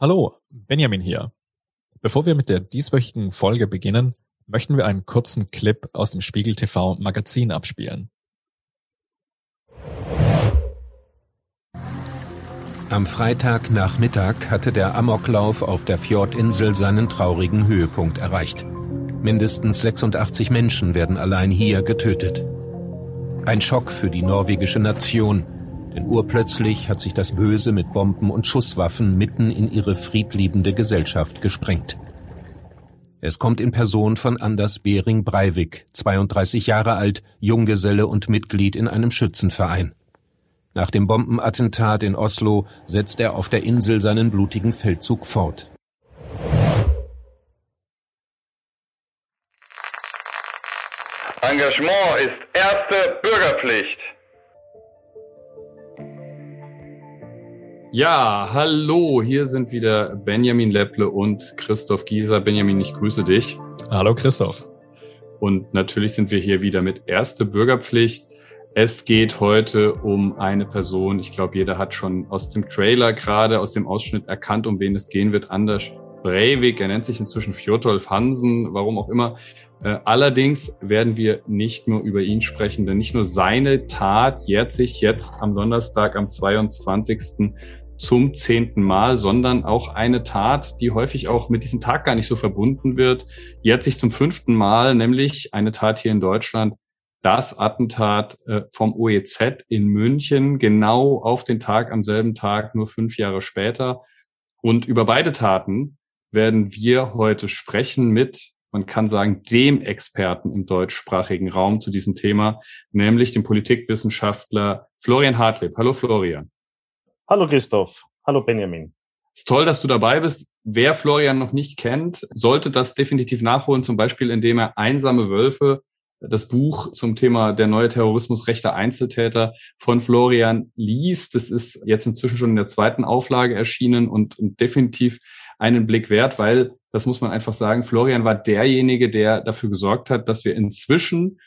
Hallo, Benjamin hier. Bevor wir mit der dieswöchigen Folge beginnen, möchten wir einen kurzen Clip aus dem Spiegel TV Magazin abspielen. Am Freitagnachmittag hatte der Amoklauf auf der Fjordinsel seinen traurigen Höhepunkt erreicht. Mindestens 86 Menschen werden allein hier getötet. Ein Schock für die norwegische Nation, denn urplötzlich hat sich das Böse mit Bomben und Schusswaffen mitten in ihre friedliebende Gesellschaft gesprengt. Es kommt in Person von Anders Behring Breivik, 32 Jahre alt, Junggeselle und Mitglied in einem Schützenverein. Nach dem Bombenattentat in Oslo setzt er auf der Insel seinen blutigen Feldzug fort. Engagement ist erste Bürgerpflicht. Ja, hallo, hier sind wieder Benjamin Lepple und Christoph Gieser. Benjamin, ich grüße dich. Hallo Christoph. Und natürlich sind wir hier wieder mit erste Bürgerpflicht. Es geht heute um eine Person. Ich glaube, jeder hat schon aus dem Trailer gerade, aus dem Ausschnitt erkannt, um wen es gehen wird. Anders Breivik. Er nennt sich inzwischen Fjordolf Hansen, warum auch immer. Äh, allerdings werden wir nicht nur über ihn sprechen, denn nicht nur seine Tat jährt sich jetzt am Donnerstag, am 22 zum zehnten Mal, sondern auch eine Tat, die häufig auch mit diesem Tag gar nicht so verbunden wird, jährt sich zum fünften Mal, nämlich eine Tat hier in Deutschland, das Attentat äh, vom OEZ in München, genau auf den Tag am selben Tag, nur fünf Jahre später. Und über beide Taten werden wir heute sprechen mit, man kann sagen, dem Experten im deutschsprachigen Raum zu diesem Thema, nämlich dem Politikwissenschaftler Florian Hartleb. Hallo Florian. Hallo Christoph. Hallo Benjamin. Ist toll, dass du dabei bist. Wer Florian noch nicht kennt, sollte das definitiv nachholen, zum Beispiel indem er Einsame Wölfe, das Buch zum Thema der neue Terrorismus rechter Einzeltäter von Florian liest. Das ist jetzt inzwischen schon in der zweiten Auflage erschienen und, und definitiv einen Blick wert, weil, das muss man einfach sagen, Florian war derjenige, der dafür gesorgt hat, dass wir inzwischen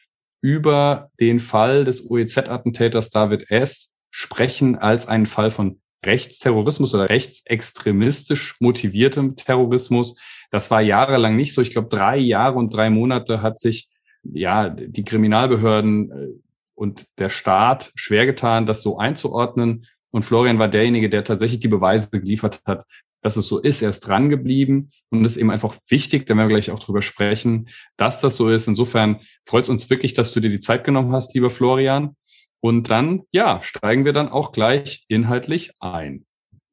über den Fall des OEZ-Attentäters David S sprechen als einen Fall von Rechtsterrorismus oder rechtsextremistisch motiviertem Terrorismus. Das war jahrelang nicht so. Ich glaube, drei Jahre und drei Monate hat sich ja die Kriminalbehörden äh, und der Staat schwer getan, das so einzuordnen. Und Florian war derjenige, der tatsächlich die Beweise geliefert hat, dass es so ist. Er ist dran geblieben und es ist eben einfach wichtig, da werden wir gleich auch drüber sprechen, dass das so ist. Insofern freut es uns wirklich, dass du dir die Zeit genommen hast, lieber Florian. Und dann, ja, steigen wir dann auch gleich inhaltlich ein.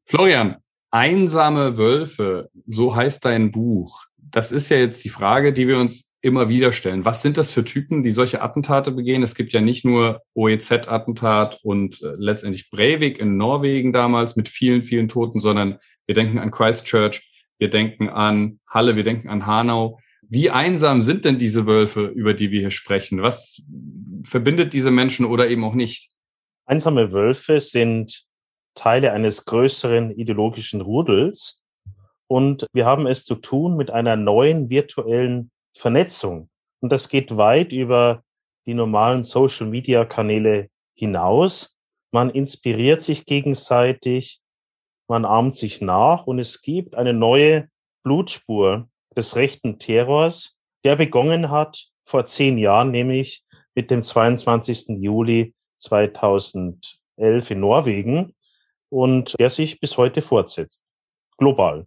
Florian, einsame Wölfe, so heißt dein Buch. Das ist ja jetzt die Frage, die wir uns immer wieder stellen. Was sind das für Typen, die solche Attentate begehen? Es gibt ja nicht nur OEZ-Attentat und äh, letztendlich Breivik in Norwegen damals mit vielen, vielen Toten, sondern wir denken an Christchurch, wir denken an Halle, wir denken an Hanau. Wie einsam sind denn diese Wölfe, über die wir hier sprechen? Was verbindet diese Menschen oder eben auch nicht? Einsame Wölfe sind Teile eines größeren ideologischen Rudels und wir haben es zu tun mit einer neuen virtuellen Vernetzung. Und das geht weit über die normalen Social-Media-Kanäle hinaus. Man inspiriert sich gegenseitig, man ahmt sich nach und es gibt eine neue Blutspur des rechten Terrors, der begonnen hat vor zehn Jahren, nämlich mit dem 22. Juli 2011 in Norwegen und der sich bis heute fortsetzt, global.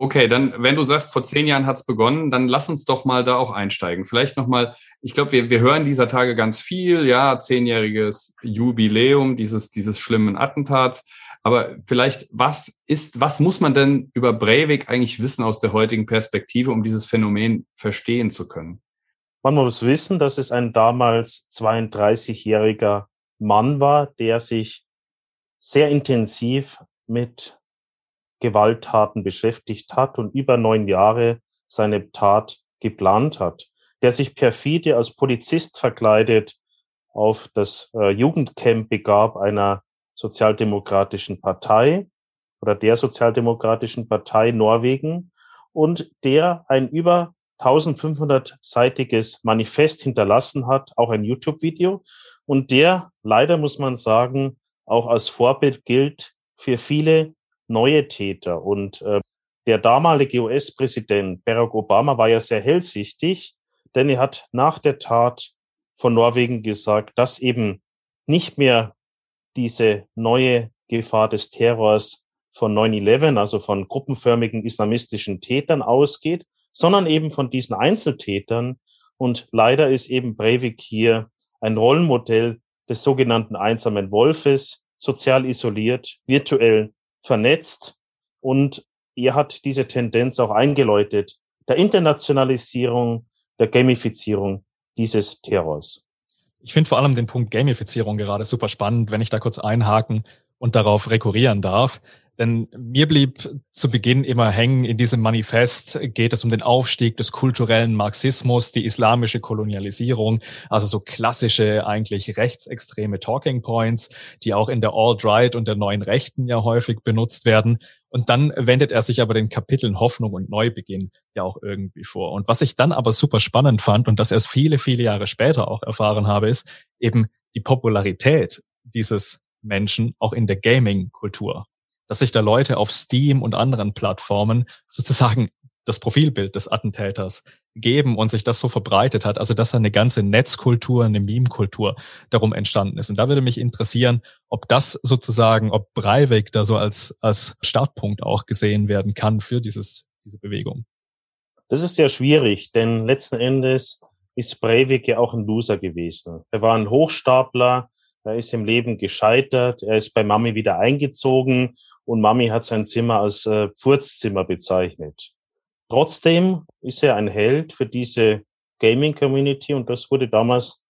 Okay, dann, wenn du sagst, vor zehn Jahren hat's begonnen, dann lass uns doch mal da auch einsteigen. Vielleicht nochmal, ich glaube, wir, wir hören dieser Tage ganz viel, ja, zehnjähriges Jubiläum dieses, dieses schlimmen Attentats. Aber vielleicht, was ist, was muss man denn über Breivik eigentlich wissen aus der heutigen Perspektive, um dieses Phänomen verstehen zu können? Man muss wissen, dass es ein damals 32-jähriger Mann war, der sich sehr intensiv mit Gewalttaten beschäftigt hat und über neun Jahre seine Tat geplant hat, der sich perfide als Polizist verkleidet auf das äh, Jugendcamp begab einer sozialdemokratischen Partei oder der sozialdemokratischen Partei Norwegen und der ein über 1500-seitiges Manifest hinterlassen hat, auch ein YouTube-Video und der leider muss man sagen auch als Vorbild gilt für viele neue Täter. Und äh, der damalige US-Präsident Barack Obama war ja sehr hellsichtig, denn er hat nach der Tat von Norwegen gesagt, dass eben nicht mehr diese neue Gefahr des Terrors von 9-11, also von gruppenförmigen islamistischen Tätern ausgeht, sondern eben von diesen Einzeltätern. Und leider ist eben Breivik hier ein Rollenmodell des sogenannten einsamen Wolfes, sozial isoliert, virtuell vernetzt. Und er hat diese Tendenz auch eingeläutet, der Internationalisierung, der Gamifizierung dieses Terrors. Ich finde vor allem den Punkt Gamifizierung gerade super spannend, wenn ich da kurz einhaken und darauf rekurrieren darf. Denn mir blieb zu Beginn immer hängen, in diesem Manifest geht es um den Aufstieg des kulturellen Marxismus, die islamische Kolonialisierung, also so klassische, eigentlich rechtsextreme Talking Points, die auch in der Alt-Right und der neuen Rechten ja häufig benutzt werden. Und dann wendet er sich aber den Kapiteln Hoffnung und Neubeginn ja auch irgendwie vor. Und was ich dann aber super spannend fand und das erst viele, viele Jahre später auch erfahren habe, ist eben die Popularität dieses Menschen auch in der Gaming-Kultur dass sich da Leute auf Steam und anderen Plattformen sozusagen das Profilbild des Attentäters geben und sich das so verbreitet hat, also dass da eine ganze Netzkultur, eine Meme-Kultur darum entstanden ist. Und da würde mich interessieren, ob das sozusagen, ob Breivik da so als, als Startpunkt auch gesehen werden kann für dieses, diese Bewegung. Das ist sehr schwierig, denn letzten Endes ist Breivik ja auch ein Loser gewesen. Er war ein Hochstapler, er ist im Leben gescheitert, er ist bei Mami wieder eingezogen und Mami hat sein Zimmer als äh, Pfurzzimmer bezeichnet. Trotzdem ist er ein Held für diese Gaming-Community und das wurde damals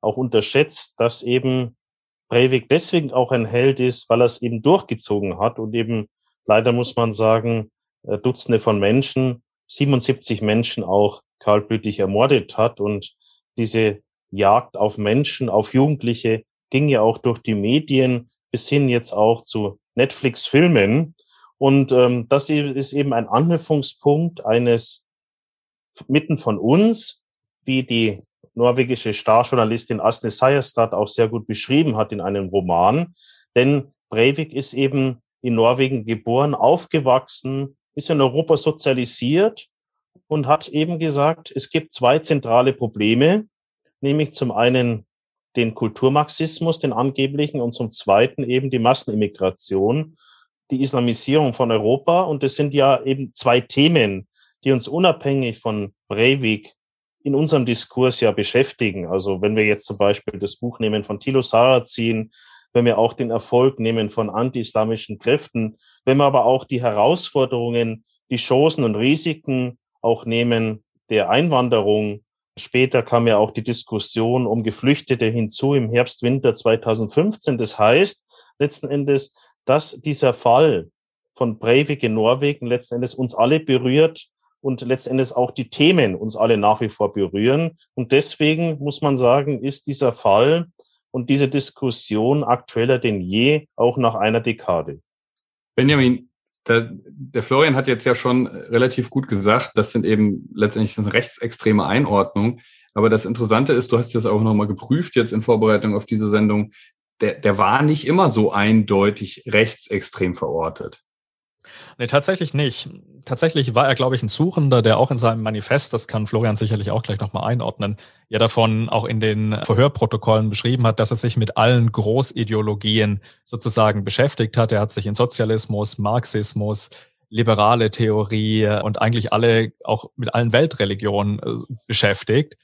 auch unterschätzt, dass eben Breivik deswegen auch ein Held ist, weil er es eben durchgezogen hat und eben leider muss man sagen, äh, Dutzende von Menschen, 77 Menschen auch kaltblütig ermordet hat und diese Jagd auf Menschen, auf Jugendliche ging ja auch durch die Medien bis hin jetzt auch zu Netflix-Filmen. Und ähm, das ist eben ein Anknüpfungspunkt eines mitten von uns, wie die norwegische Starjournalistin Asne Seierstad auch sehr gut beschrieben hat in einem Roman. Denn Breivik ist eben in Norwegen geboren, aufgewachsen, ist in Europa sozialisiert und hat eben gesagt, es gibt zwei zentrale Probleme, nämlich zum einen den Kulturmarxismus, den angeblichen, und zum Zweiten eben die Massenimmigration, die Islamisierung von Europa. Und das sind ja eben zwei Themen, die uns unabhängig von Breivik in unserem Diskurs ja beschäftigen. Also wenn wir jetzt zum Beispiel das Buch nehmen von Thilo Sarrazin, wenn wir auch den Erfolg nehmen von anti-islamischen Kräften, wenn wir aber auch die Herausforderungen, die Chancen und Risiken auch nehmen der Einwanderung, Später kam ja auch die Diskussion um Geflüchtete hinzu im Herbst, Winter 2015. Das heißt letzten Endes, dass dieser Fall von Breivik in Norwegen letzten Endes uns alle berührt und letzten Endes auch die Themen uns alle nach wie vor berühren. Und deswegen muss man sagen, ist dieser Fall und diese Diskussion aktueller denn je, auch nach einer Dekade. Benjamin, der, der Florian hat jetzt ja schon relativ gut gesagt, das sind eben letztendlich eine rechtsextreme Einordnung. Aber das Interessante ist, du hast das auch nochmal geprüft jetzt in Vorbereitung auf diese Sendung, der, der war nicht immer so eindeutig rechtsextrem verortet. Nee, tatsächlich nicht. Tatsächlich war er, glaube ich, ein Suchender, der auch in seinem Manifest, das kann Florian sicherlich auch gleich nochmal einordnen, ja davon auch in den Verhörprotokollen beschrieben hat, dass er sich mit allen Großideologien sozusagen beschäftigt hat. Er hat sich in Sozialismus, Marxismus, liberale Theorie und eigentlich alle, auch mit allen Weltreligionen äh, beschäftigt.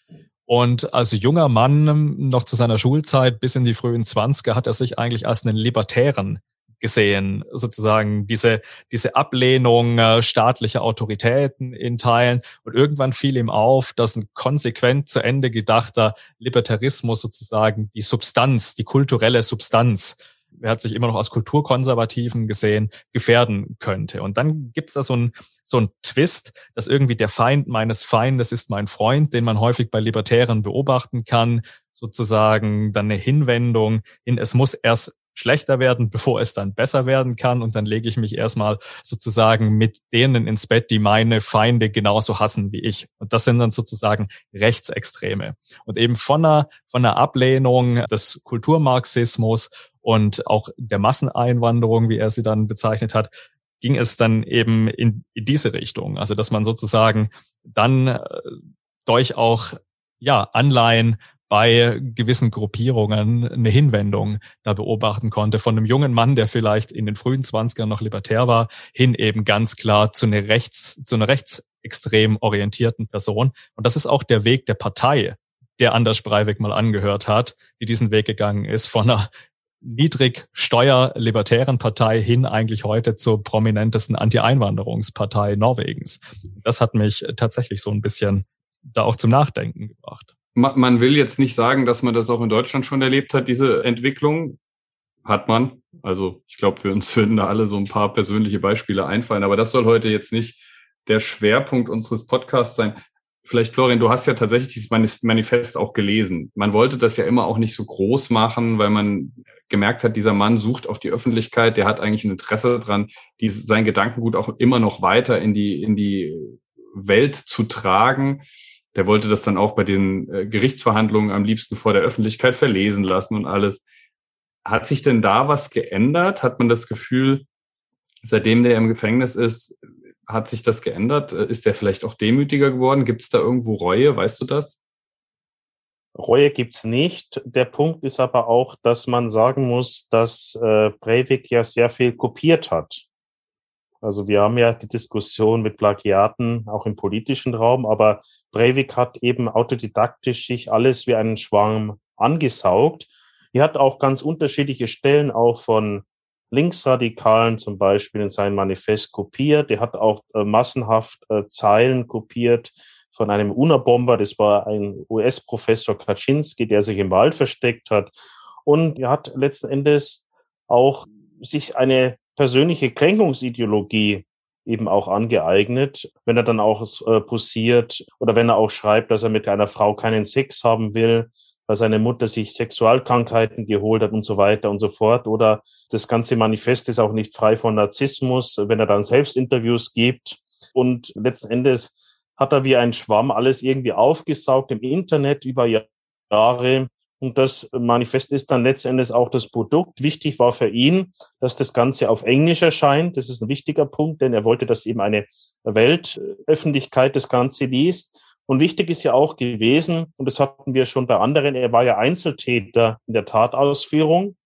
Und als junger Mann, noch zu seiner Schulzeit bis in die frühen Zwanziger, hat er sich eigentlich als einen Libertären gesehen, sozusagen diese, diese Ablehnung äh, staatlicher Autoritäten in Teilen. Und irgendwann fiel ihm auf, dass ein konsequent zu Ende gedachter Libertarismus sozusagen die Substanz, die kulturelle Substanz, er hat sich immer noch als Kulturkonservativen gesehen, gefährden könnte. Und dann gibt's da so ein so ein Twist, dass irgendwie der Feind meines Feindes ist mein Freund, den man häufig bei Libertären beobachten kann, sozusagen dann eine Hinwendung in, es muss erst schlechter werden, bevor es dann besser werden kann. Und dann lege ich mich erstmal sozusagen mit denen ins Bett, die meine Feinde genauso hassen wie ich. Und das sind dann sozusagen Rechtsextreme. Und eben von einer, von einer Ablehnung des Kulturmarxismus und auch der Masseneinwanderung, wie er sie dann bezeichnet hat, ging es dann eben in, in diese Richtung. Also dass man sozusagen dann äh, durch auch ja, Anleihen bei gewissen Gruppierungen eine Hinwendung da beobachten konnte. Von einem jungen Mann, der vielleicht in den frühen Zwanzigern noch libertär war, hin eben ganz klar zu einer rechts, zu einer rechtsextrem orientierten Person. Und das ist auch der Weg der Partei, der Anders Breivik mal angehört hat, die diesen Weg gegangen ist, von einer niedrig steuerlibertären Partei hin eigentlich heute zur prominentesten Anti-Einwanderungspartei Norwegens. Das hat mich tatsächlich so ein bisschen da auch zum Nachdenken gebracht. Man will jetzt nicht sagen, dass man das auch in Deutschland schon erlebt hat, diese Entwicklung. Hat man. Also ich glaube, für uns würden da alle so ein paar persönliche Beispiele einfallen. Aber das soll heute jetzt nicht der Schwerpunkt unseres Podcasts sein. Vielleicht, Florian, du hast ja tatsächlich dieses Manifest auch gelesen. Man wollte das ja immer auch nicht so groß machen, weil man gemerkt hat, dieser Mann sucht auch die Öffentlichkeit, der hat eigentlich ein Interesse dran, sein Gedankengut auch immer noch weiter in die, in die Welt zu tragen. Der wollte das dann auch bei den äh, Gerichtsverhandlungen am liebsten vor der Öffentlichkeit verlesen lassen und alles. Hat sich denn da was geändert? Hat man das Gefühl, seitdem der im Gefängnis ist, hat sich das geändert? Ist der vielleicht auch demütiger geworden? Gibt es da irgendwo Reue? Weißt du das? Reue gibt's nicht. Der Punkt ist aber auch, dass man sagen muss, dass äh, Breivik ja sehr viel kopiert hat. Also wir haben ja die Diskussion mit Plagiaten auch im politischen Raum, aber Breivik hat eben autodidaktisch sich alles wie einen Schwarm angesaugt. Er hat auch ganz unterschiedliche Stellen auch von Linksradikalen zum Beispiel in sein Manifest kopiert. Er hat auch äh, massenhaft äh, Zeilen kopiert von einem UNA-Bomber. Das war ein US-Professor Kaczynski, der sich im Wald versteckt hat. Und er hat letzten Endes auch sich eine persönliche Kränkungsideologie eben auch angeeignet, wenn er dann auch äh, posiert oder wenn er auch schreibt, dass er mit einer Frau keinen Sex haben will, weil seine Mutter sich Sexualkrankheiten geholt hat und so weiter und so fort. Oder das ganze Manifest ist auch nicht frei von Narzissmus, wenn er dann Selbstinterviews gibt. Und letzten Endes hat er wie ein Schwamm alles irgendwie aufgesaugt im Internet über Jahre. Und das Manifest ist dann letztendlich auch das Produkt. Wichtig war für ihn, dass das Ganze auf Englisch erscheint. Das ist ein wichtiger Punkt, denn er wollte, dass eben eine Weltöffentlichkeit das Ganze liest. Und wichtig ist ja auch gewesen, und das hatten wir schon bei anderen, er war ja Einzeltäter in der Tatausführung.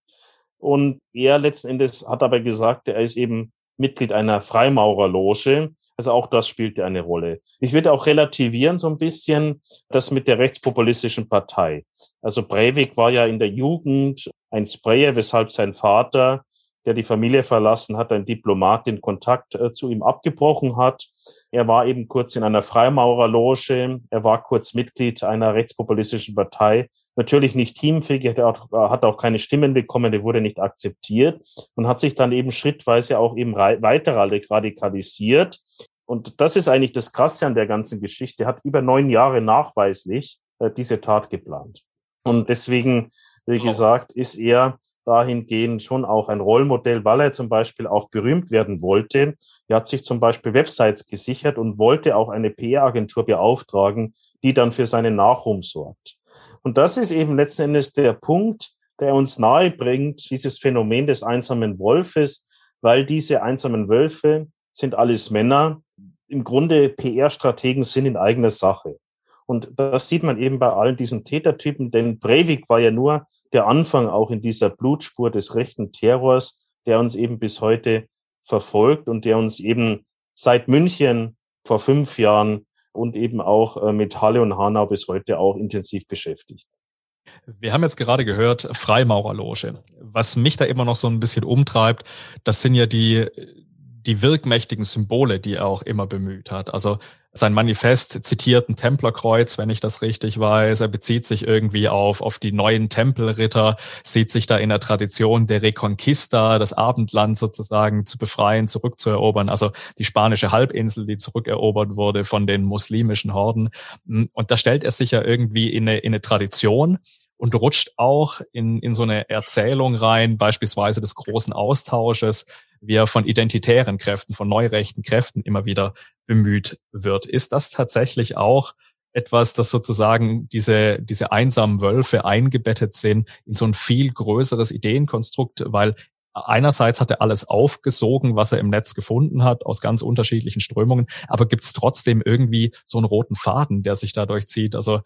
Und er letzten Endes hat aber gesagt, er ist eben Mitglied einer Freimaurerloge. Also auch das spielte eine Rolle. Ich würde auch relativieren so ein bisschen das mit der rechtspopulistischen Partei. Also Breivik war ja in der Jugend ein Sprayer, weshalb sein Vater, der die Familie verlassen hat, ein Diplomat den Kontakt äh, zu ihm abgebrochen hat. Er war eben kurz in einer Freimaurerloge. Er war kurz Mitglied einer rechtspopulistischen Partei natürlich nicht teamfähig, er hat auch, hat auch keine Stimmen bekommen, der wurde nicht akzeptiert und hat sich dann eben schrittweise auch eben weiter radikalisiert. Und das ist eigentlich das Krasse an der ganzen Geschichte. Er hat über neun Jahre nachweislich äh, diese Tat geplant. Und deswegen, wie gesagt, ist er dahingehend schon auch ein Rollmodell, weil er zum Beispiel auch berühmt werden wollte. Er hat sich zum Beispiel Websites gesichert und wollte auch eine PR-Agentur beauftragen, die dann für seinen Nachruhm sorgt. Und das ist eben letzten Endes der Punkt, der uns nahe bringt, dieses Phänomen des einsamen Wolfes, weil diese einsamen Wölfe sind alles Männer, im Grunde PR-Strategen sind in eigener Sache. Und das sieht man eben bei allen diesen Tätertypen, denn Breivik war ja nur der Anfang auch in dieser Blutspur des rechten Terrors, der uns eben bis heute verfolgt und der uns eben seit München vor fünf Jahren und eben auch äh, mit Halle und Hanau bis heute auch intensiv beschäftigt. Wir haben jetzt gerade gehört, Freimaurerloge. Was mich da immer noch so ein bisschen umtreibt, das sind ja die, die wirkmächtigen Symbole, die er auch immer bemüht hat. Also sein Manifest zitiert ein Templerkreuz, wenn ich das richtig weiß. Er bezieht sich irgendwie auf, auf die neuen Tempelritter, sieht sich da in der Tradition der Reconquista, das Abendland sozusagen zu befreien, zurückzuerobern. Also die spanische Halbinsel, die zurückerobert wurde von den muslimischen Horden. Und da stellt er sich ja irgendwie in eine, in eine Tradition und rutscht auch in, in so eine Erzählung rein, beispielsweise des großen Austausches, wie er von identitären Kräften, von neurechten Kräften immer wieder bemüht wird. Ist das tatsächlich auch etwas, das sozusagen diese, diese einsamen Wölfe eingebettet sind in so ein viel größeres Ideenkonstrukt, weil einerseits hat er alles aufgesogen, was er im Netz gefunden hat, aus ganz unterschiedlichen Strömungen, aber gibt es trotzdem irgendwie so einen roten Faden, der sich dadurch zieht. Also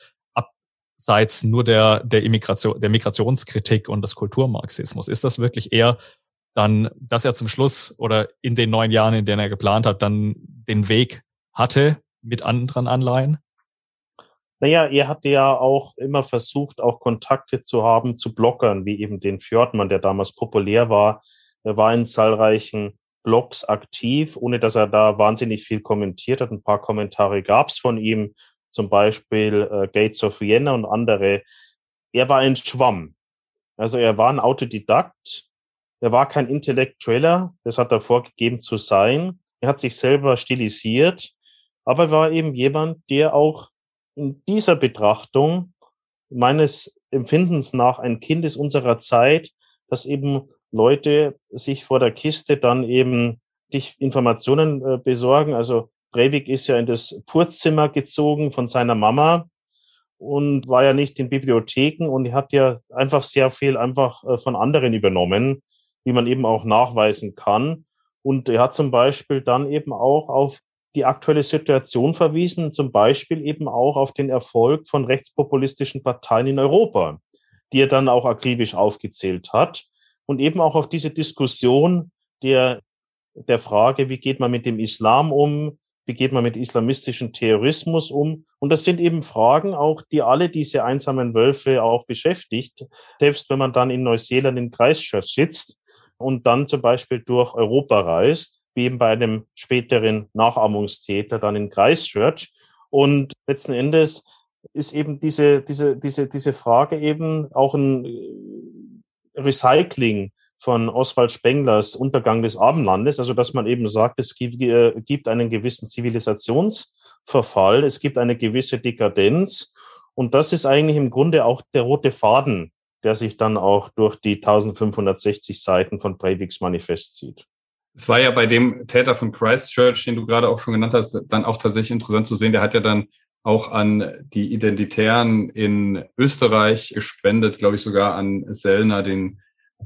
abseits nur der, der Immigration, der Migrationskritik und des Kulturmarxismus. Ist das wirklich eher dann, dass er zum Schluss oder in den neun Jahren, in denen er geplant hat, dann den Weg hatte mit anderen Anleihen? Naja, er hatte ja auch immer versucht, auch Kontakte zu haben zu Bloggern, wie eben den Fjordmann, der damals populär war. Er war in zahlreichen Blogs aktiv, ohne dass er da wahnsinnig viel kommentiert hat. Ein paar Kommentare gab's von ihm, zum Beispiel äh, Gates of Vienna und andere. Er war ein Schwamm. Also er war ein Autodidakt. Er war kein Intellektueller. Das hat er vorgegeben zu sein. Er hat sich selber stilisiert. Aber er war eben jemand, der auch in dieser Betrachtung meines Empfindens nach ein Kind ist unserer Zeit, dass eben Leute sich vor der Kiste dann eben sich Informationen äh, besorgen. Also Breivik ist ja in das Purzzimmer gezogen von seiner Mama und war ja nicht in Bibliotheken und hat ja einfach sehr viel einfach äh, von anderen übernommen, wie man eben auch nachweisen kann. Und er hat zum Beispiel dann eben auch auf die aktuelle Situation verwiesen, zum Beispiel eben auch auf den Erfolg von rechtspopulistischen Parteien in Europa, die er dann auch akribisch aufgezählt hat und eben auch auf diese Diskussion der, der Frage, wie geht man mit dem Islam um, wie geht man mit islamistischem Terrorismus um. Und das sind eben Fragen auch, die alle diese einsamen Wölfe auch beschäftigt. Selbst wenn man dann in Neuseeland in Christchurch sitzt und dann zum Beispiel durch Europa reist, wie eben bei einem späteren Nachahmungstäter dann in Christchurch. Und letzten Endes ist eben diese, diese, diese, diese Frage eben auch ein äh, Recycling von Oswald Spenglers Untergang des Abendlandes, also dass man eben sagt, es gibt, äh, gibt einen gewissen Zivilisationsverfall, es gibt eine gewisse Dekadenz und das ist eigentlich im Grunde auch der rote Faden, der sich dann auch durch die 1560 Seiten von Breiviks Manifest zieht. Es war ja bei dem Täter von Christchurch, den du gerade auch schon genannt hast, dann auch tatsächlich interessant zu sehen. Der hat ja dann auch an die Identitären in Österreich gespendet, glaube ich sogar an Sellner, den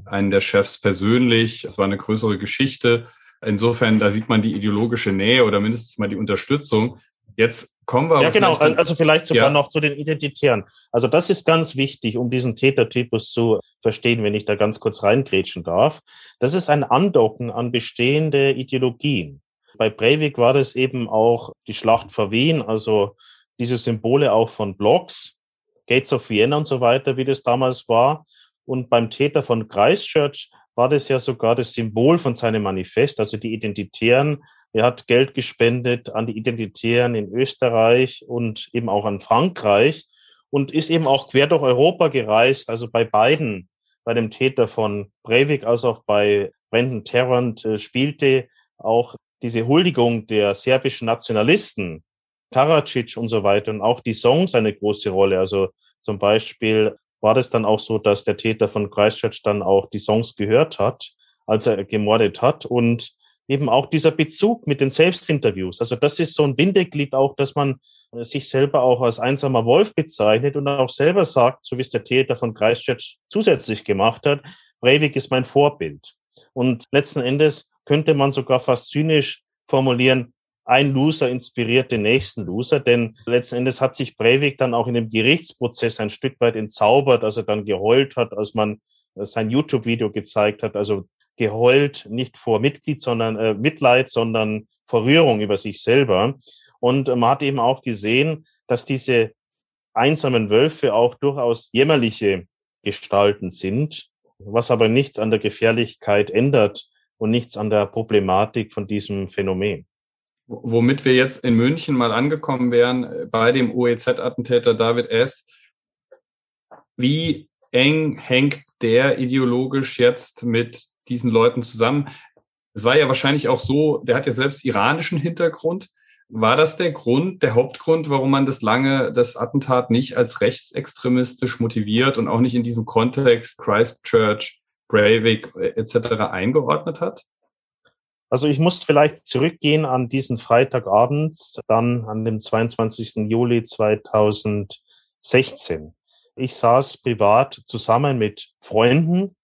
einen der Chefs persönlich. Es war eine größere Geschichte. Insofern, da sieht man die ideologische Nähe oder mindestens mal die Unterstützung. Jetzt kommen wir Ja, genau. Dann, also vielleicht sogar ja. noch zu den Identitären. Also das ist ganz wichtig, um diesen Tätertypus zu verstehen, wenn ich da ganz kurz reingrätschen darf. Das ist ein Andocken an bestehende Ideologien. Bei Breivik war das eben auch die Schlacht vor Wien, also diese Symbole auch von Blocks, Gates of Vienna und so weiter, wie das damals war. Und beim Täter von Christchurch war das ja sogar das Symbol von seinem Manifest, also die Identitären er hat Geld gespendet an die Identitären in Österreich und eben auch an Frankreich und ist eben auch quer durch Europa gereist, also bei beiden, bei dem Täter von Breivik als auch bei Brandon Tarrant äh, spielte auch diese Huldigung der serbischen Nationalisten, Karadzic und so weiter und auch die Songs eine große Rolle. Also zum Beispiel war das dann auch so, dass der Täter von Christchurch dann auch die Songs gehört hat, als er gemordet hat und eben auch dieser Bezug mit den Selbstinterviews. Also das ist so ein Bindeglied auch, dass man äh, sich selber auch als einsamer Wolf bezeichnet und auch selber sagt, so wie es der Täter von Christchurch zusätzlich gemacht hat, Breivik ist mein Vorbild. Und letzten Endes könnte man sogar fast zynisch formulieren, ein Loser inspiriert den nächsten Loser, denn letzten Endes hat sich Breivik dann auch in dem Gerichtsprozess ein Stück weit entzaubert, als er dann geheult hat, als man äh, sein YouTube-Video gezeigt hat. Also geheult, nicht vor Mitglied, sondern äh, Mitleid, sondern vor Rührung über sich selber. Und man hat eben auch gesehen, dass diese einsamen Wölfe auch durchaus jämmerliche Gestalten sind, was aber nichts an der Gefährlichkeit ändert und nichts an der Problematik von diesem Phänomen. Womit wir jetzt in München mal angekommen wären äh, bei dem OEZ-Attentäter David S. Wie eng hängt der ideologisch jetzt mit diesen Leuten zusammen. Es war ja wahrscheinlich auch so, der hat ja selbst iranischen Hintergrund. War das der Grund, der Hauptgrund, warum man das lange, das Attentat nicht als rechtsextremistisch motiviert und auch nicht in diesem Kontext Christchurch, Breivik äh, etc. eingeordnet hat? Also ich muss vielleicht zurückgehen an diesen Freitagabend, dann an dem 22. Juli 2016. Ich saß privat zusammen mit Freunden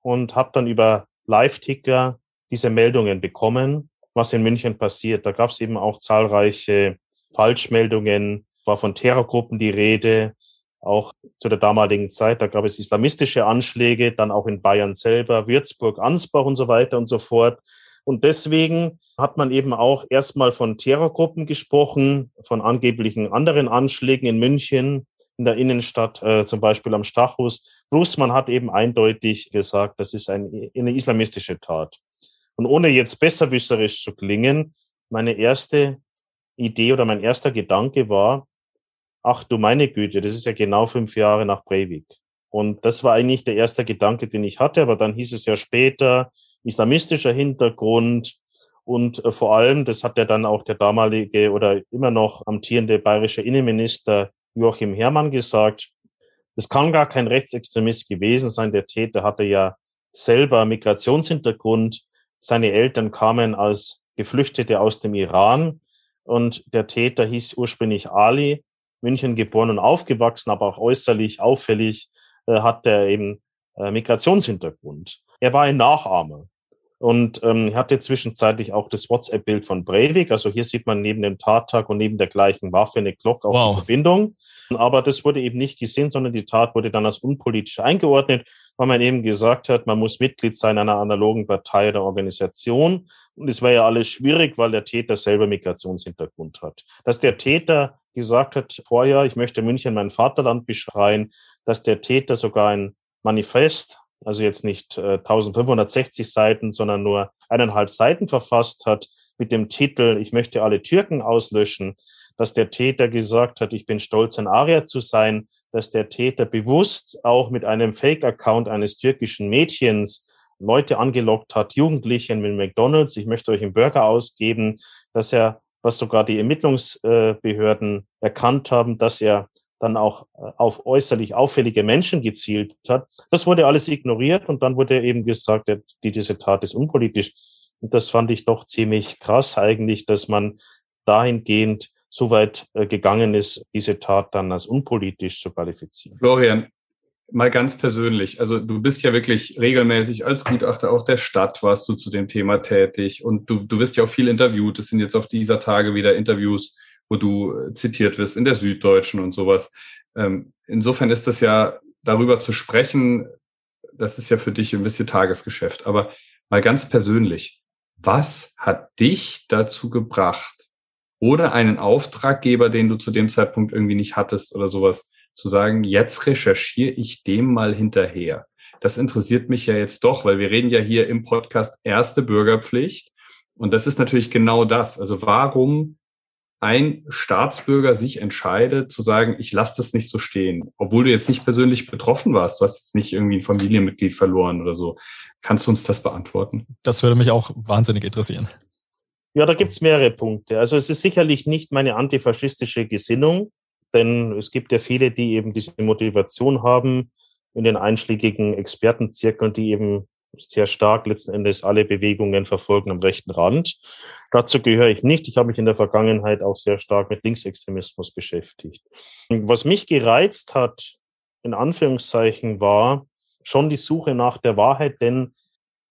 und habe dann über Live-Ticker diese Meldungen bekommen, was in München passiert. Da gab es eben auch zahlreiche Falschmeldungen, war von Terrorgruppen die Rede, auch zu der damaligen Zeit. Da gab es islamistische Anschläge, dann auch in Bayern selber, Würzburg, Ansbach und so weiter und so fort. Und deswegen hat man eben auch erstmal von Terrorgruppen gesprochen, von angeblichen anderen Anschlägen in München, in der Innenstadt, äh, zum Beispiel am Stachus. Plus man hat eben eindeutig gesagt, das ist ein, eine islamistische Tat. Und ohne jetzt besserwisserisch zu klingen, meine erste Idee oder mein erster Gedanke war, ach du meine Güte, das ist ja genau fünf Jahre nach Breivik. Und das war eigentlich der erste Gedanke, den ich hatte, aber dann hieß es ja später, islamistischer Hintergrund. Und äh, vor allem, das hat ja dann auch der damalige oder immer noch amtierende bayerische Innenminister Joachim Herrmann gesagt, es kann gar kein Rechtsextremist gewesen sein. Der Täter hatte ja selber Migrationshintergrund. Seine Eltern kamen als Geflüchtete aus dem Iran und der Täter hieß ursprünglich Ali, München geboren und aufgewachsen, aber auch äußerlich auffällig äh, hat er eben äh, Migrationshintergrund. Er war ein Nachahmer und ähm, hatte zwischenzeitlich auch das WhatsApp-Bild von Breivik. Also hier sieht man neben dem Tattag und neben der gleichen Waffe eine Glock auch wow. die Verbindung. Aber das wurde eben nicht gesehen, sondern die Tat wurde dann als unpolitisch eingeordnet, weil man eben gesagt hat, man muss Mitglied sein einer analogen Partei oder Organisation. Und es war ja alles schwierig, weil der Täter selber Migrationshintergrund hat. Dass der Täter gesagt hat vorher, ich möchte München mein Vaterland beschreien, dass der Täter sogar ein Manifest also jetzt nicht äh, 1560 Seiten, sondern nur eineinhalb Seiten verfasst hat mit dem Titel Ich möchte alle Türken auslöschen, dass der Täter gesagt hat, ich bin stolz, ein Arier zu sein, dass der Täter bewusst auch mit einem Fake-Account eines türkischen Mädchens Leute angelockt hat, Jugendliche mit McDonalds, ich möchte euch einen Burger ausgeben, dass er, was sogar die Ermittlungsbehörden erkannt haben, dass er dann auch äh, auf äußerlich auffällige Menschen gezielt hat. Das wurde alles ignoriert und dann wurde eben gesagt, die, diese Tat ist unpolitisch. Und das fand ich doch ziemlich krass eigentlich, dass man dahingehend so weit äh, gegangen ist, diese Tat dann als unpolitisch zu qualifizieren. Florian, mal ganz persönlich, also du bist ja wirklich regelmäßig als Gutachter auch der Stadt, warst du zu dem Thema tätig und du, du wirst ja auch viel interviewt. Es sind jetzt auf dieser Tage wieder Interviews wo du äh, zitiert wirst in der Süddeutschen und sowas. Ähm, insofern ist das ja darüber zu sprechen, das ist ja für dich ein bisschen Tagesgeschäft. Aber mal ganz persönlich, was hat dich dazu gebracht, oder einen Auftraggeber, den du zu dem Zeitpunkt irgendwie nicht hattest oder sowas, zu sagen, jetzt recherchiere ich dem mal hinterher. Das interessiert mich ja jetzt doch, weil wir reden ja hier im Podcast erste Bürgerpflicht. Und das ist natürlich genau das. Also warum ein Staatsbürger sich entscheidet zu sagen, ich lasse das nicht so stehen, obwohl du jetzt nicht persönlich betroffen warst, du hast jetzt nicht irgendwie ein Familienmitglied verloren oder so. Kannst du uns das beantworten? Das würde mich auch wahnsinnig interessieren. Ja, da gibt's mehrere Punkte. Also es ist sicherlich nicht meine antifaschistische Gesinnung, denn es gibt ja viele, die eben diese Motivation haben in den einschlägigen Expertenzirkeln, die eben sehr stark letzten Endes alle Bewegungen verfolgen am rechten Rand. Dazu gehöre ich nicht. Ich habe mich in der Vergangenheit auch sehr stark mit Linksextremismus beschäftigt. Was mich gereizt hat, in Anführungszeichen, war schon die Suche nach der Wahrheit, denn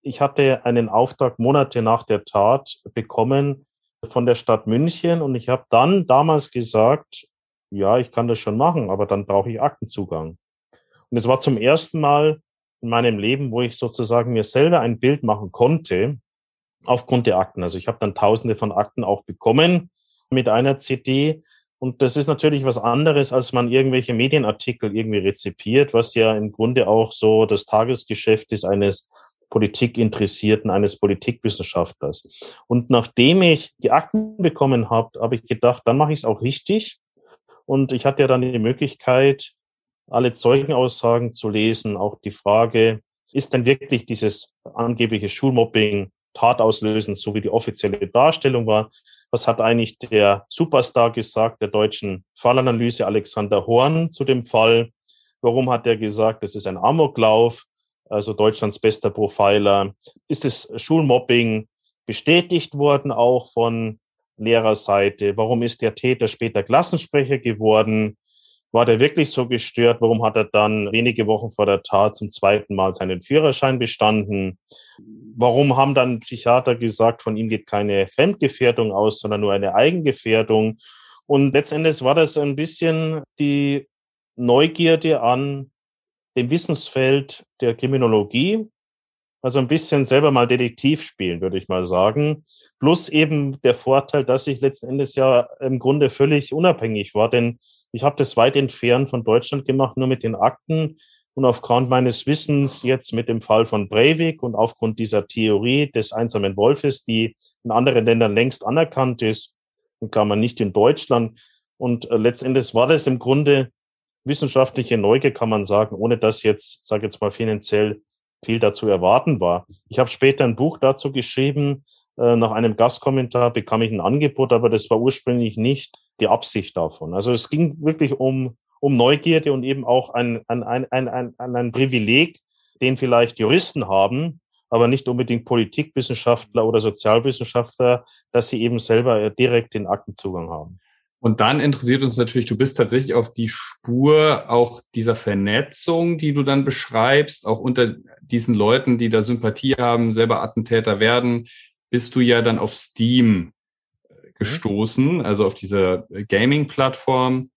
ich hatte einen Auftrag Monate nach der Tat bekommen von der Stadt München und ich habe dann damals gesagt, ja, ich kann das schon machen, aber dann brauche ich Aktenzugang. Und es war zum ersten Mal in meinem Leben, wo ich sozusagen mir selber ein Bild machen konnte aufgrund der Akten. Also ich habe dann tausende von Akten auch bekommen mit einer CD. Und das ist natürlich was anderes, als man irgendwelche Medienartikel irgendwie rezipiert, was ja im Grunde auch so das Tagesgeschäft ist eines Politikinteressierten, eines Politikwissenschaftlers. Und nachdem ich die Akten bekommen habe, habe ich gedacht, dann mache ich es auch richtig. Und ich hatte ja dann die Möglichkeit, alle Zeugenaussagen zu lesen, auch die Frage, ist denn wirklich dieses angebliche Schulmobbing tatauslösend, so wie die offizielle Darstellung war. Was hat eigentlich der Superstar gesagt, der deutschen Fallanalyse Alexander Horn zu dem Fall? Warum hat er gesagt, es ist ein Amoklauf, also Deutschlands bester Profiler? Ist das Schulmobbing bestätigt worden auch von Lehrerseite? Warum ist der Täter später Klassensprecher geworden? War der wirklich so gestört? Warum hat er dann wenige Wochen vor der Tat zum zweiten Mal seinen Führerschein bestanden? Warum haben dann Psychiater gesagt, von ihm geht keine Fremdgefährdung aus, sondern nur eine Eigengefährdung? Und letztendlich war das ein bisschen die Neugierde an dem Wissensfeld der Kriminologie, also ein bisschen selber mal Detektiv spielen, würde ich mal sagen. Plus eben der Vorteil, dass ich letzten Endes ja im Grunde völlig unabhängig war, denn ich habe das weit entfernt von Deutschland gemacht, nur mit den Akten. Und aufgrund meines Wissens jetzt mit dem Fall von Breivik und aufgrund dieser Theorie des einsamen Wolfes, die in anderen Ländern längst anerkannt ist, und kann man nicht in Deutschland. Und äh, letztendlich war das im Grunde wissenschaftliche Neugier, kann man sagen, ohne dass jetzt, sage jetzt mal finanziell viel dazu erwarten war. Ich habe später ein Buch dazu geschrieben. Äh, nach einem Gastkommentar bekam ich ein Angebot, aber das war ursprünglich nicht die Absicht davon. Also es ging wirklich um, um Neugierde und eben auch ein, ein, ein, ein, ein, ein Privileg, den vielleicht Juristen haben, aber nicht unbedingt Politikwissenschaftler oder Sozialwissenschaftler, dass sie eben selber direkt den Aktenzugang haben. Und dann interessiert uns natürlich, du bist tatsächlich auf die Spur auch dieser Vernetzung, die du dann beschreibst, auch unter diesen Leuten, die da Sympathie haben, selber Attentäter werden, bist du ja dann auf Steam gestoßen, also auf diese Gaming-Plattform.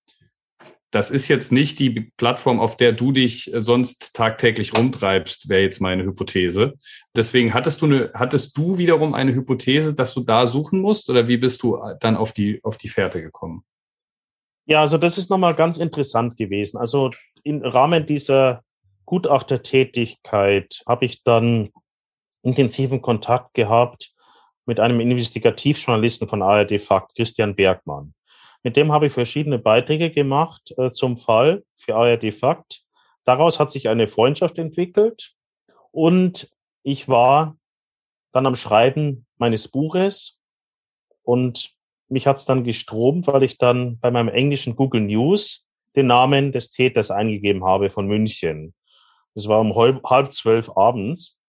Das ist jetzt nicht die Plattform, auf der du dich sonst tagtäglich rumtreibst, wäre jetzt meine Hypothese. Deswegen hattest du eine, hattest du wiederum eine Hypothese, dass du da suchen musst oder wie bist du dann auf die, auf die Fährte gekommen? Ja, also das ist nochmal ganz interessant gewesen. Also im Rahmen dieser Gutachtertätigkeit habe ich dann intensiven Kontakt gehabt mit einem Investigativjournalisten von ARD Fakt, Christian Bergmann. Mit dem habe ich verschiedene Beiträge gemacht äh, zum Fall für ARD Fakt. Daraus hat sich eine Freundschaft entwickelt und ich war dann am Schreiben meines Buches und mich hat es dann gestromt, weil ich dann bei meinem englischen Google News den Namen des Täters eingegeben habe von München. Das war um halb, halb zwölf abends.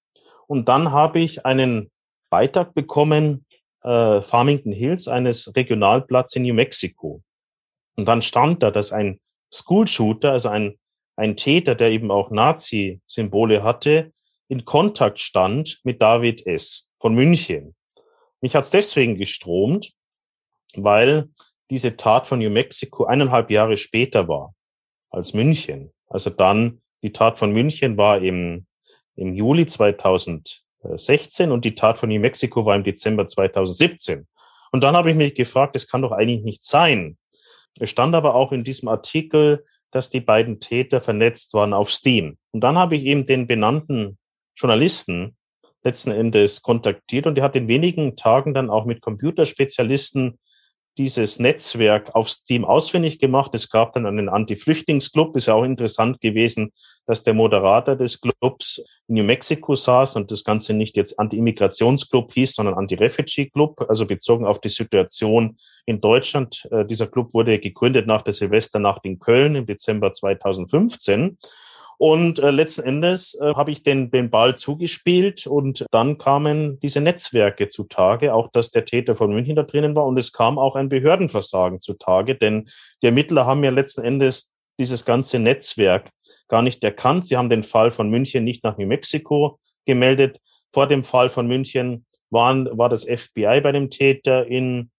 Und dann habe ich einen Beitrag bekommen, äh, Farmington Hills, eines Regionalplatz in New Mexico. Und dann stand da, dass ein School-Shooter, also ein, ein Täter, der eben auch Nazi-Symbole hatte, in Kontakt stand mit David S. von München. Mich hat's deswegen gestromt, weil diese Tat von New Mexico eineinhalb Jahre später war als München. Also dann, die Tat von München war im, im Juli 2000, 16 und die Tat von New Mexico war im Dezember 2017. Und dann habe ich mich gefragt, es kann doch eigentlich nicht sein. Es stand aber auch in diesem Artikel, dass die beiden Täter vernetzt waren auf Steam. Und dann habe ich eben den benannten Journalisten letzten Endes kontaktiert und der hat in wenigen Tagen dann auch mit Computerspezialisten dieses Netzwerk auf Steam ausfindig gemacht. Es gab dann einen Anti-Flüchtlingsclub. Ist ja auch interessant gewesen, dass der Moderator des Clubs in New Mexico saß und das Ganze nicht jetzt Anti-Immigrationsclub hieß, sondern Anti-Refugee-Club, also bezogen auf die Situation in Deutschland. Äh, dieser Club wurde gegründet nach der Silvesternacht in Köln im Dezember 2015. Und äh, letzten Endes äh, habe ich den, den Ball zugespielt und dann kamen diese Netzwerke zutage, auch dass der Täter von München da drinnen war und es kam auch ein Behördenversagen zutage, denn die Ermittler haben ja letzten Endes dieses ganze Netzwerk gar nicht erkannt. Sie haben den Fall von München nicht nach New Mexico gemeldet. Vor dem Fall von München waren, war das FBI bei dem Täter in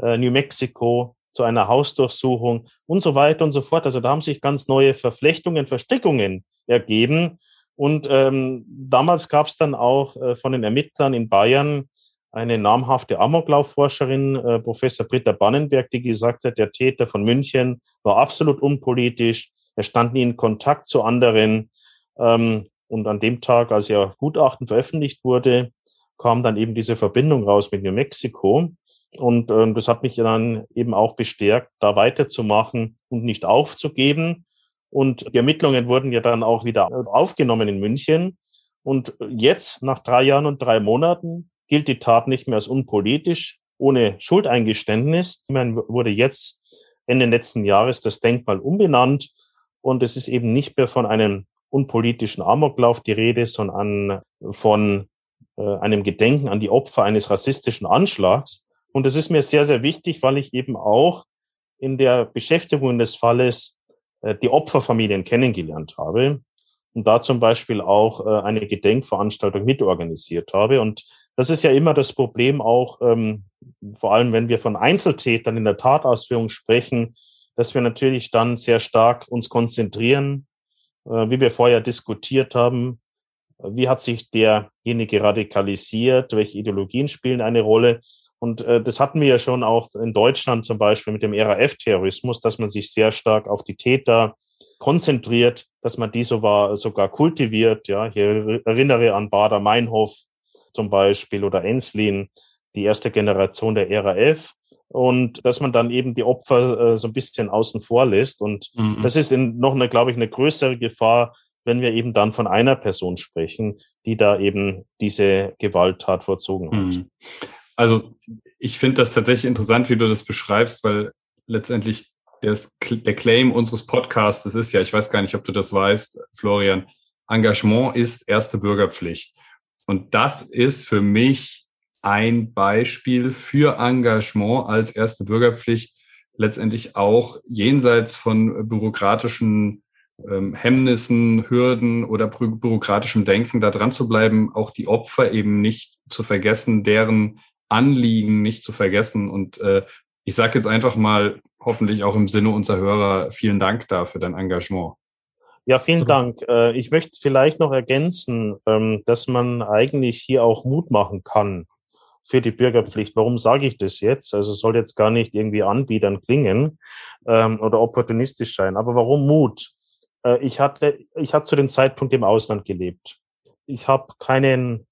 äh, New Mexico zu einer Hausdurchsuchung und so weiter und so fort. Also da haben sich ganz neue Verflechtungen, Verstrickungen ergeben. Und ähm, damals gab es dann auch äh, von den Ermittlern in Bayern eine namhafte Amoklaufforscherin, äh, Professor Britta Bannenberg, die gesagt hat, der Täter von München war absolut unpolitisch. Er stand nie in Kontakt zu anderen. Ähm, und an dem Tag, als ja Gutachten veröffentlicht wurde, kam dann eben diese Verbindung raus mit New Mexico. Und äh, das hat mich dann eben auch bestärkt, da weiterzumachen und nicht aufzugeben. Und die Ermittlungen wurden ja dann auch wieder aufgenommen in München. Und jetzt, nach drei Jahren und drei Monaten, gilt die Tat nicht mehr als unpolitisch, ohne Schuldeingeständnis. Immerhin wurde jetzt Ende letzten Jahres das Denkmal umbenannt und es ist eben nicht mehr von einem unpolitischen Amoklauf die Rede, sondern von äh, einem Gedenken an die Opfer eines rassistischen Anschlags. Und das ist mir sehr, sehr wichtig, weil ich eben auch in der Beschäftigung des Falles äh, die Opferfamilien kennengelernt habe und da zum Beispiel auch äh, eine Gedenkveranstaltung mitorganisiert habe. Und das ist ja immer das Problem auch, ähm, vor allem wenn wir von Einzeltätern in der Tatausführung sprechen, dass wir natürlich dann sehr stark uns konzentrieren, äh, wie wir vorher diskutiert haben, wie hat sich derjenige radikalisiert, welche Ideologien spielen eine Rolle. Und äh, das hatten wir ja schon auch in Deutschland zum Beispiel mit dem RAF-Terrorismus, dass man sich sehr stark auf die Täter konzentriert, dass man die so war, sogar kultiviert. Ja, ich erinnere an Bader Meinhof zum Beispiel oder Enslin, die erste Generation der RAF. Und dass man dann eben die Opfer äh, so ein bisschen außen vor lässt. Und mhm. das ist in, noch eine, glaube ich, eine größere Gefahr, wenn wir eben dann von einer Person sprechen, die da eben diese Gewalttat vollzogen hat. Mhm. Also ich finde das tatsächlich interessant, wie du das beschreibst, weil letztendlich das, der Claim unseres Podcasts ist ja, ich weiß gar nicht, ob du das weißt, Florian, Engagement ist erste Bürgerpflicht. Und das ist für mich ein Beispiel für Engagement als erste Bürgerpflicht, letztendlich auch jenseits von bürokratischen ähm, Hemmnissen, Hürden oder bü bürokratischem Denken da dran zu bleiben, auch die Opfer eben nicht zu vergessen, deren Anliegen nicht zu vergessen. Und äh, ich sage jetzt einfach mal, hoffentlich auch im Sinne unserer Hörer, vielen Dank dafür dein Engagement. Ja, vielen so. Dank. Äh, ich möchte vielleicht noch ergänzen, ähm, dass man eigentlich hier auch Mut machen kann für die Bürgerpflicht. Warum sage ich das jetzt? Also soll jetzt gar nicht irgendwie anbietern klingen ähm, oder opportunistisch sein. Aber warum Mut? Äh, ich hatte, ich hatte zu dem Zeitpunkt im Ausland gelebt. Ich habe keinen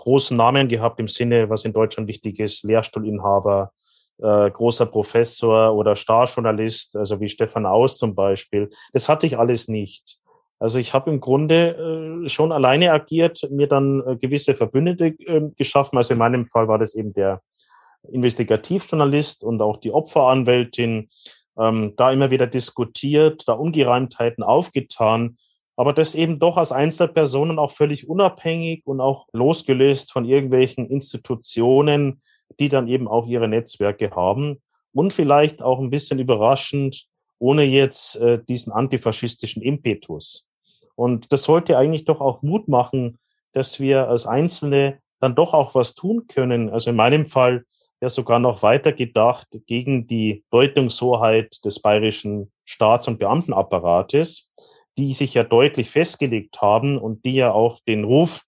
großen Namen gehabt im Sinne, was in Deutschland wichtig ist, Lehrstuhlinhaber, äh, großer Professor oder Starjournalist, also wie Stefan Aus zum Beispiel. Das hatte ich alles nicht. Also ich habe im Grunde äh, schon alleine agiert, mir dann äh, gewisse Verbündete äh, geschaffen. Also in meinem Fall war das eben der Investigativjournalist und auch die Opferanwältin. Ähm, da immer wieder diskutiert, da Ungereimtheiten aufgetan, aber das eben doch als Einzelpersonen auch völlig unabhängig und auch losgelöst von irgendwelchen Institutionen, die dann eben auch ihre Netzwerke haben und vielleicht auch ein bisschen überraschend, ohne jetzt äh, diesen antifaschistischen Impetus. Und das sollte eigentlich doch auch Mut machen, dass wir als Einzelne dann doch auch was tun können. Also in meinem Fall ja sogar noch weiter gedacht gegen die Deutungshoheit des bayerischen Staats- und Beamtenapparates, die sich ja deutlich festgelegt haben und die ja auch den Ruf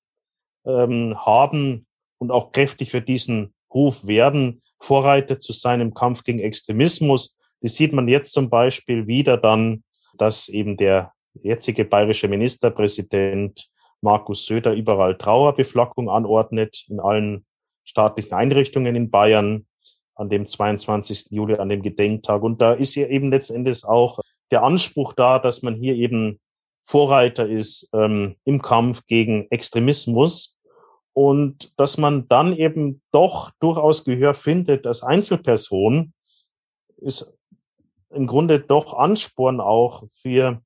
ähm, haben und auch kräftig für diesen Ruf werden, Vorreiter zu sein im Kampf gegen Extremismus. Das sieht man jetzt zum Beispiel wieder dann, dass eben der jetzige bayerische Ministerpräsident Markus Söder überall Trauerbeflackung anordnet in allen staatlichen Einrichtungen in Bayern an dem 22. Juli, an dem Gedenktag. Und da ist ja eben letztendlich auch der Anspruch da, dass man hier eben Vorreiter ist ähm, im Kampf gegen Extremismus und dass man dann eben doch durchaus Gehör findet als Einzelperson, ist im Grunde doch Ansporn auch für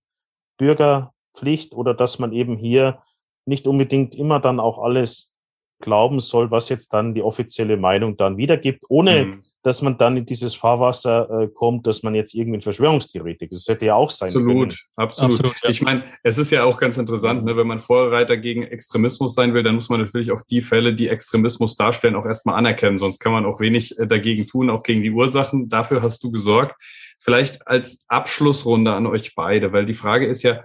Bürgerpflicht oder dass man eben hier nicht unbedingt immer dann auch alles glauben soll, was jetzt dann die offizielle Meinung dann wiedergibt, ohne mhm. dass man dann in dieses Fahrwasser äh, kommt, dass man jetzt irgendwie ein Verschwörungstheoretiker ist. Das hätte ja auch sein absolut, können. Absolut, absolut. Ja. Ich meine, es ist ja auch ganz interessant, ne, wenn man Vorreiter gegen Extremismus sein will, dann muss man natürlich auch die Fälle, die Extremismus darstellen, auch erstmal anerkennen. Sonst kann man auch wenig äh, dagegen tun, auch gegen die Ursachen. Dafür hast du gesorgt. Vielleicht als Abschlussrunde an euch beide, weil die Frage ist ja,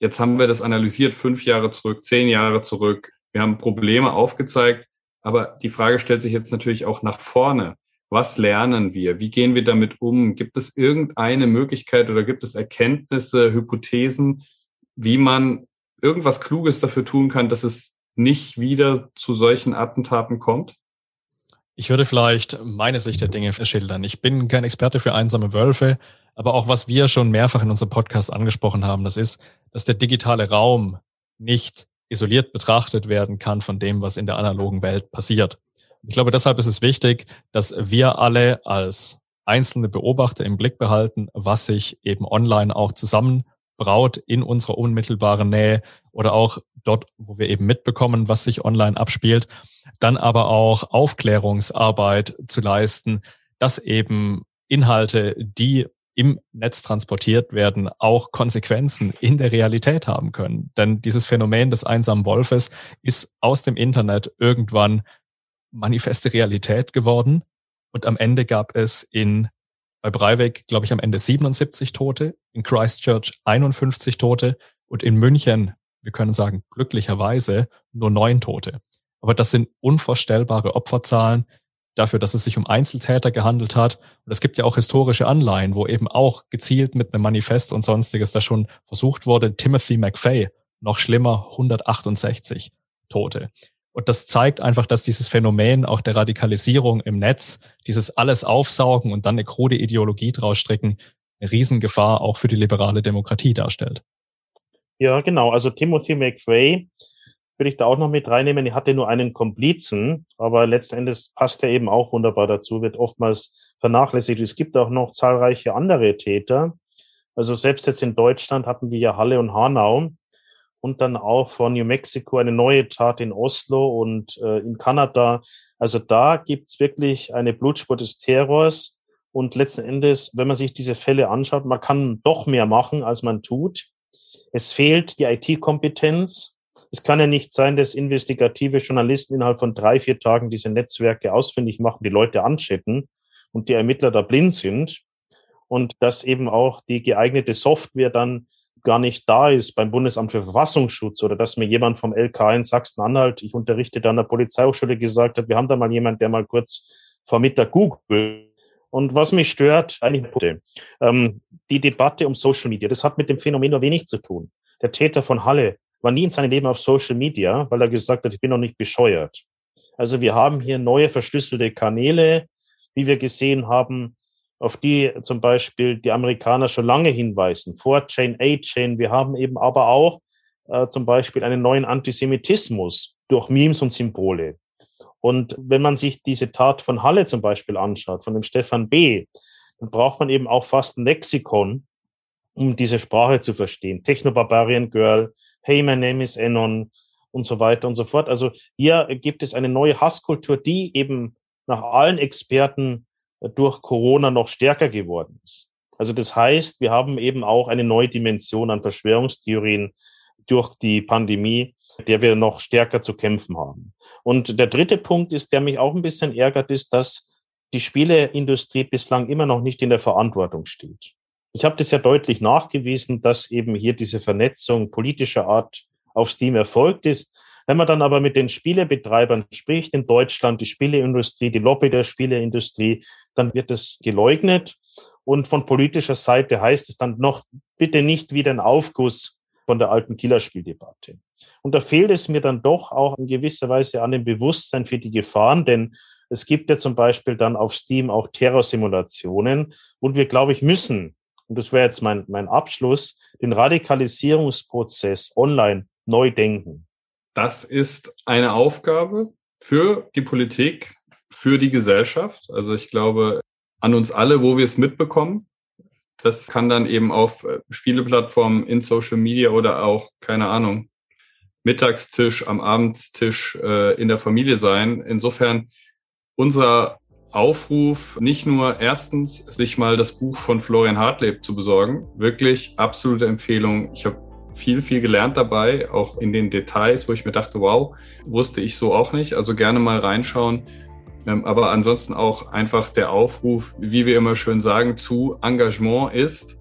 jetzt haben wir das analysiert, fünf Jahre zurück, zehn Jahre zurück. Wir haben Probleme aufgezeigt, aber die Frage stellt sich jetzt natürlich auch nach vorne. Was lernen wir? Wie gehen wir damit um? Gibt es irgendeine Möglichkeit oder gibt es Erkenntnisse, Hypothesen, wie man irgendwas Kluges dafür tun kann, dass es nicht wieder zu solchen Attentaten kommt? Ich würde vielleicht meine Sicht der Dinge schildern. Ich bin kein Experte für einsame Wölfe, aber auch was wir schon mehrfach in unserem Podcast angesprochen haben, das ist, dass der digitale Raum nicht isoliert betrachtet werden kann von dem, was in der analogen Welt passiert. Ich glaube, deshalb ist es wichtig, dass wir alle als einzelne Beobachter im Blick behalten, was sich eben online auch zusammenbraut in unserer unmittelbaren Nähe oder auch dort, wo wir eben mitbekommen, was sich online abspielt. Dann aber auch Aufklärungsarbeit zu leisten, dass eben Inhalte, die im Netz transportiert werden, auch Konsequenzen in der Realität haben können. Denn dieses Phänomen des einsamen Wolfes ist aus dem Internet irgendwann manifeste Realität geworden. Und am Ende gab es in bei Breivik, glaube ich, am Ende 77 Tote, in Christchurch 51 Tote und in München, wir können sagen, glücklicherweise nur neun Tote. Aber das sind unvorstellbare Opferzahlen, dafür, dass es sich um Einzeltäter gehandelt hat. Und es gibt ja auch historische Anleihen, wo eben auch gezielt mit einem Manifest und sonstiges da schon versucht wurde. Timothy McVeigh, noch schlimmer, 168 Tote. Und das zeigt einfach, dass dieses Phänomen auch der Radikalisierung im Netz, dieses alles aufsaugen und dann eine krude Ideologie draus stricken, eine Riesengefahr auch für die liberale Demokratie darstellt. Ja, genau. Also Timothy McVeigh würde ich da auch noch mit reinnehmen. Er hatte nur einen Komplizen, aber letzten Endes passt er eben auch wunderbar dazu, wird oftmals vernachlässigt. Es gibt auch noch zahlreiche andere Täter. Also selbst jetzt in Deutschland hatten wir ja Halle und Hanau und dann auch von New Mexico eine neue Tat in Oslo und äh, in Kanada. Also da gibt's wirklich eine Blutspur des Terrors. Und letzten Endes, wenn man sich diese Fälle anschaut, man kann doch mehr machen, als man tut. Es fehlt die IT-Kompetenz. Es kann ja nicht sein, dass investigative Journalisten innerhalb von drei, vier Tagen diese Netzwerke ausfindig machen, die Leute anchatten und die Ermittler da blind sind und dass eben auch die geeignete Software dann gar nicht da ist beim Bundesamt für Verfassungsschutz oder dass mir jemand vom LK in Sachsen-Anhalt, ich unterrichte da an der Polizeihochschule, gesagt hat, wir haben da mal jemand, der mal kurz vor Mittag googelt. Und was mich stört, eigentlich ähm, die Debatte um Social Media, das hat mit dem Phänomen nur wenig zu tun. Der Täter von Halle, war nie in seinem Leben auf Social Media, weil er gesagt hat, ich bin noch nicht bescheuert. Also wir haben hier neue verschlüsselte Kanäle, wie wir gesehen haben, auf die zum Beispiel die Amerikaner schon lange hinweisen. 4chain, 8chain. Wir haben eben aber auch äh, zum Beispiel einen neuen Antisemitismus durch Memes und Symbole. Und wenn man sich diese Tat von Halle zum Beispiel anschaut, von dem Stefan B., dann braucht man eben auch fast ein Lexikon, um diese Sprache zu verstehen. Techno-Barbarian Girl, Hey, my name is Enon und so weiter und so fort. Also hier gibt es eine neue Hasskultur, die eben nach allen Experten durch Corona noch stärker geworden ist. Also das heißt, wir haben eben auch eine neue Dimension an Verschwörungstheorien durch die Pandemie, der wir noch stärker zu kämpfen haben. Und der dritte Punkt ist, der mich auch ein bisschen ärgert, ist, dass die Spieleindustrie bislang immer noch nicht in der Verantwortung steht. Ich habe das ja deutlich nachgewiesen, dass eben hier diese Vernetzung politischer Art auf Steam erfolgt ist. Wenn man dann aber mit den Spielebetreibern spricht in Deutschland, die Spieleindustrie, die Lobby der Spieleindustrie, dann wird es geleugnet. Und von politischer Seite heißt es dann noch bitte nicht wieder ein Aufguss von der alten Killerspieldebatte. Und da fehlt es mir dann doch auch in gewisser Weise an dem Bewusstsein für die Gefahren, denn es gibt ja zum Beispiel dann auf Steam auch Terrorsimulationen und wir, glaube ich, müssen und das wäre jetzt mein, mein Abschluss, den Radikalisierungsprozess online neu denken. Das ist eine Aufgabe für die Politik, für die Gesellschaft. Also ich glaube, an uns alle, wo wir es mitbekommen. Das kann dann eben auf äh, Spieleplattformen in Social Media oder auch, keine Ahnung, Mittagstisch, am Abendstisch äh, in der Familie sein. Insofern unser Aufruf, nicht nur erstens sich mal das Buch von Florian Hartleb zu besorgen. Wirklich absolute Empfehlung. Ich habe viel, viel gelernt dabei, auch in den Details, wo ich mir dachte, wow, wusste ich so auch nicht. Also gerne mal reinschauen. Ähm, aber ansonsten auch einfach der Aufruf, wie wir immer schön sagen, zu Engagement ist,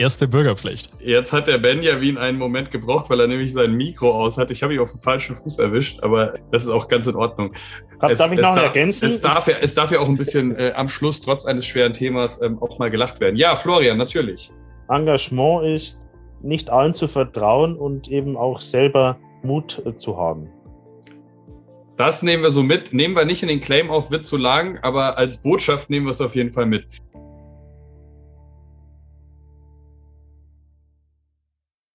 erste Bürgerpflicht. Jetzt hat der Benjamin einen Moment gebraucht, weil er nämlich sein Mikro aus hat. Ich habe ihn auf den falschen Fuß erwischt, aber das ist auch ganz in Ordnung. Darf, es, darf ich noch darf, ergänzen? Es darf, ja, es darf ja auch ein bisschen äh, am Schluss, trotz eines schweren Themas, ähm, auch mal gelacht werden. Ja, Florian, natürlich. Engagement ist, nicht allen zu vertrauen und eben auch selber Mut äh, zu haben. Das nehmen wir so mit. Nehmen wir nicht in den Claim auf, wird zu lang, aber als Botschaft nehmen wir es auf jeden Fall mit.